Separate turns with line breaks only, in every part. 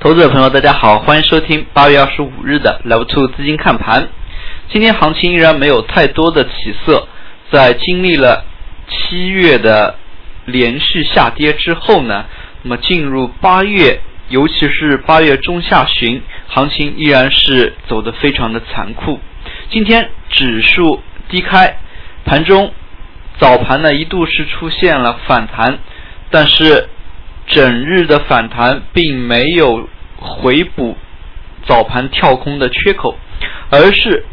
投资者朋友，大家好，欢迎收听八月二十五日的 Level Two 资金看盘。今天行情依然没有太多的起色，在经历了七月的连续下跌之后呢，那么进入八月，尤其是八月中下旬，行情依然是走得非常的残酷。今天指数低开，盘中早盘呢一度是出现了反弹，但是。整日的反弹并没有回补早盘跳空的缺口，而是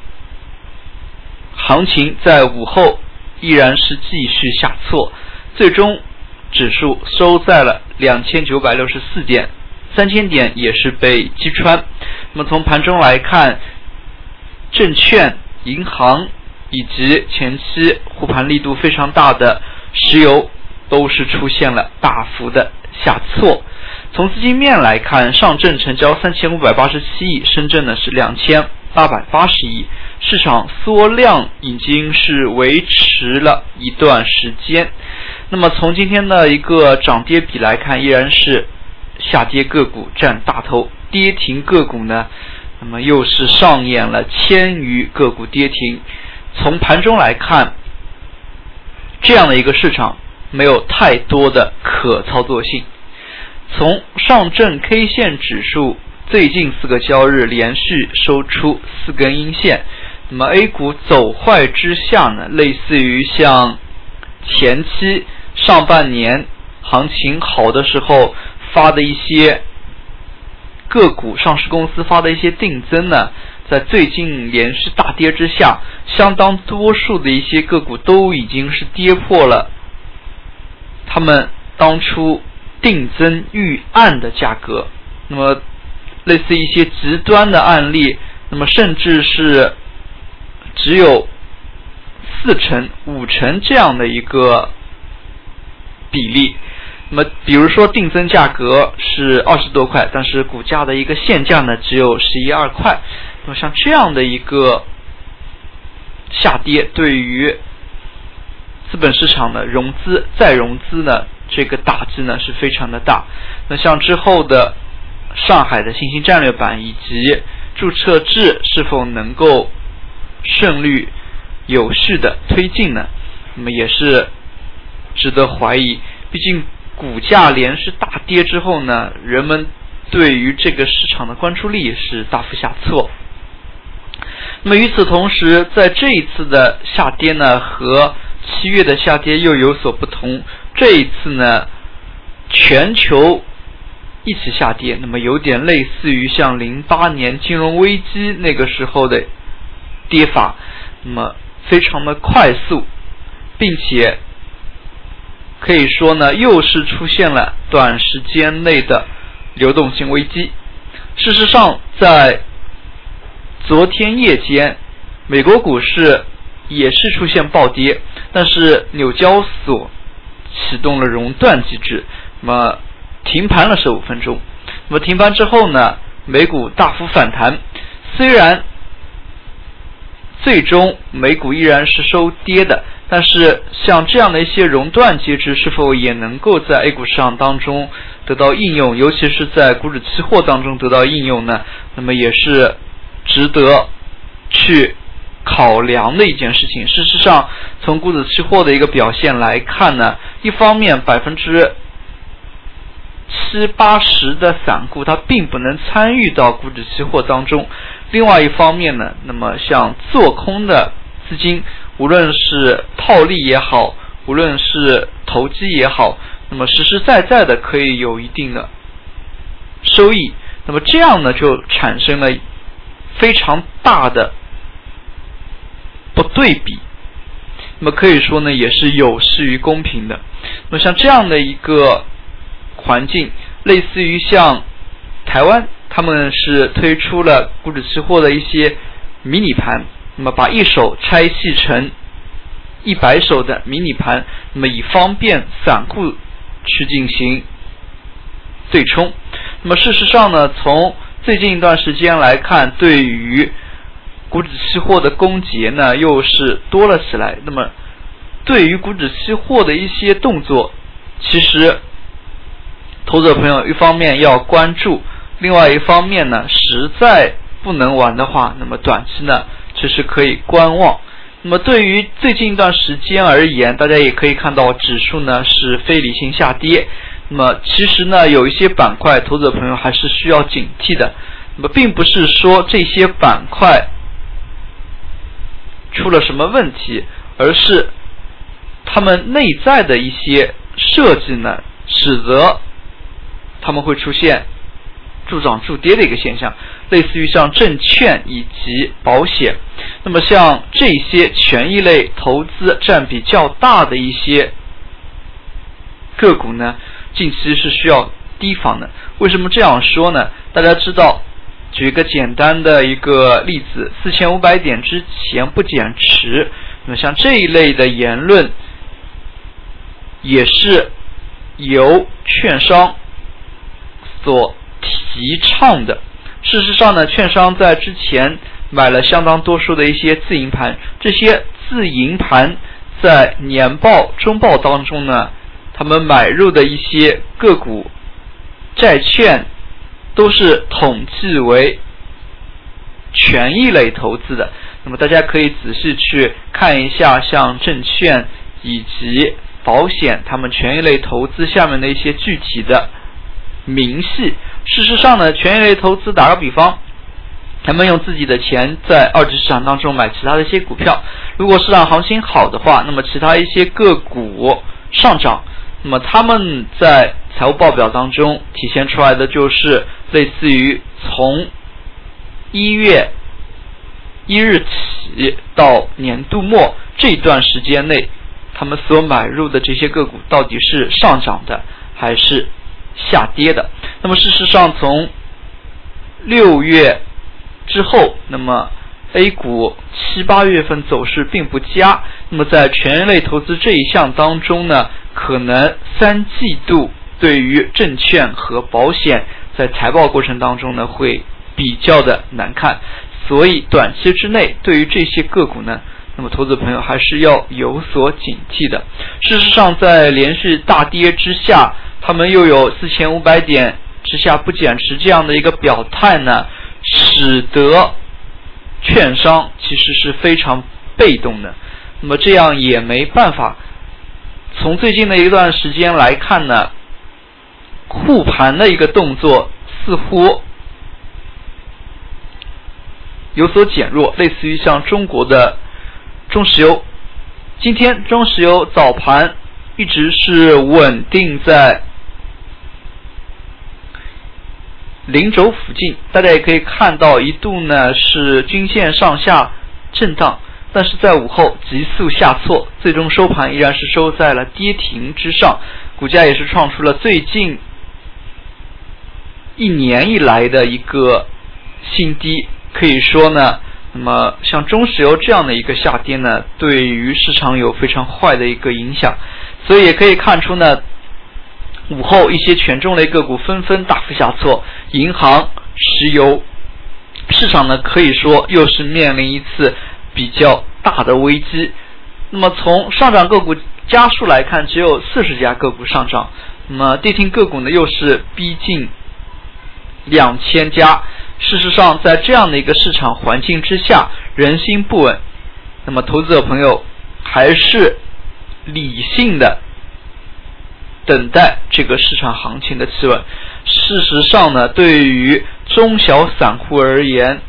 行情在午后依然是继续下挫，最终指数收在了两千九百六十四点，三千点也是被击穿。那么从盘中来看，证券、银行以及前期护盘力度非常大的石油都是出现了大幅的。下挫。从资金面来看，上证成交三千五百八十七亿，深圳呢是两千八百八十亿，市场缩量已经是维持了一段时间。那么从今天的一个涨跌比来看，依然是下跌个股占大头，跌停个股呢，那么又是上演了千余个股跌停。从盘中来看，这样的一个市场。没有太多的可操作性。从上证 K 线指数最近四个交易日连续收出四根阴线，那么 A 股走坏之下呢，类似于像前期上半年行情好的时候发的一些个股，上市公司发的一些定增呢，在最近连续大跌之下，相当多数的一些个股都已经是跌破了。他们当初定增预案的价格，那么类似一些极端的案例，那么甚至是只有四成、五成这样的一个比例。那么，比如说定增价格是二十多块，但是股价的一个现价呢只有十一二块。那么像这样的一个下跌，对于资本市场的融资再融资呢，这个打击呢是非常的大。那像之后的上海的新兴战略板以及注册制是否能够顺利有序的推进呢？那么也是值得怀疑。毕竟股价连续大跌之后呢，人们对于这个市场的关注力是大幅下挫。那么与此同时，在这一次的下跌呢和七月的下跌又有所不同，这一次呢，全球一起下跌，那么有点类似于像零八年金融危机那个时候的跌法，那么非常的快速，并且可以说呢，又是出现了短时间内的流动性危机。事实上，在昨天夜间，美国股市也是出现暴跌。但是纽交所启动了熔断机制，那么停盘了十五分钟。那么停盘之后呢，美股大幅反弹。虽然最终美股依然是收跌的，但是像这样的一些熔断机制是否也能够在 A 股市场当中得到应用，尤其是在股指期货当中得到应用呢？那么也是值得去。考量的一件事情。事实上，从股指期货的一个表现来看呢，一方面百分之七八十的散户它并不能参与到股指期货当中；另外一方面呢，那么像做空的资金，无论是套利也好，无论是投机也好，那么实实在在的可以有一定的收益。那么这样呢，就产生了非常大的。不对比，那么可以说呢，也是有失于公平的。那么像这样的一个环境，类似于像台湾，他们是推出了股指期货的一些迷你盘，那么把一手拆细成一百手的迷你盘，那么以方便散户去进行对冲。那么事实上呢，从最近一段时间来看，对于股指期货的攻结呢，又是多了起来。那么，对于股指期货的一些动作，其实投资者朋友一方面要关注另外一方面呢，实在不能玩的话，那么短期呢，其实可以观望。那么对于最近一段时间而言，大家也可以看到指数呢是非理性下跌。那么其实呢，有一些板块，投资者朋友还是需要警惕的。那么并不是说这些板块出了什么问题，而是他们内在的一些设计呢，使得他们会出现助涨助跌的一个现象。类似于像证券以及保险，那么像这些权益类投资占比较大的一些个股呢，近期是需要提防的。为什么这样说呢？大家知道，举一个简单的一个例子，四千五百点之前不减持，那么像这一类的言论，也是由券商所提倡的。事实上呢，券商在之前买了相当多数的一些自营盘，这些自营盘在年报、中报当中呢，他们买入的一些个股、债券都是统计为权益类投资的。那么大家可以仔细去看一下，像证券以及保险，他们权益类投资下面的一些具体的明细。事实上呢，权益类投资，打个比方，他们用自己的钱在二级市场当中买其他的一些股票，如果市场行情好的话，那么其他一些个股上涨，那么他们在财务报表当中体现出来的就是类似于从一月一日起到年度末这段时间内，他们所买入的这些个股到底是上涨的还是？下跌的。那么事实上，从六月之后，那么 A 股七八月份走势并不佳。那么在权益类投资这一项当中呢，可能三季度对于证券和保险在财报过程当中呢会比较的难看。所以短期之内，对于这些个股呢，那么投资朋友还是要有所警惕的。事实上，在连续大跌之下。他们又有四千五百点之下不减持这样的一个表态呢，使得券商其实是非常被动的。那么这样也没办法。从最近的一段时间来看呢，护盘的一个动作似乎有所减弱，类似于像中国的中石油。今天中石油早盘一直是稳定在。零轴附近，大家也可以看到，一度呢是均线上下震荡，但是在午后急速下挫，最终收盘依然是收在了跌停之上，股价也是创出了最近一年以来的一个新低。可以说呢，那么像中石油这样的一个下跌呢，对于市场有非常坏的一个影响，所以也可以看出呢。午后，一些权重类个股纷纷大幅下挫，银行、石油市场呢，可以说又是面临一次比较大的危机。那么从上涨个股家数来看，只有四十家个股上涨，那么跌停个股呢，又是逼近两千家。事实上，在这样的一个市场环境之下，人心不稳，那么投资者朋友还是理性的。等待这个市场行情的企稳。事实上呢，对于中小散户而言，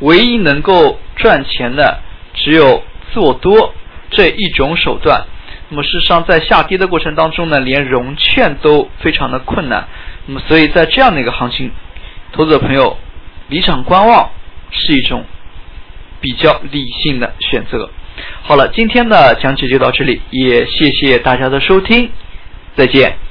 唯一能够赚钱的只有做多这一种手段。那么事实上，在下跌的过程当中呢，连融券都非常的困难。那么所以在这样的一个行情，投资者朋友离场观望是一种比较理性的选择。好了，今天的讲解就到这里，也谢谢大家的收听。再见。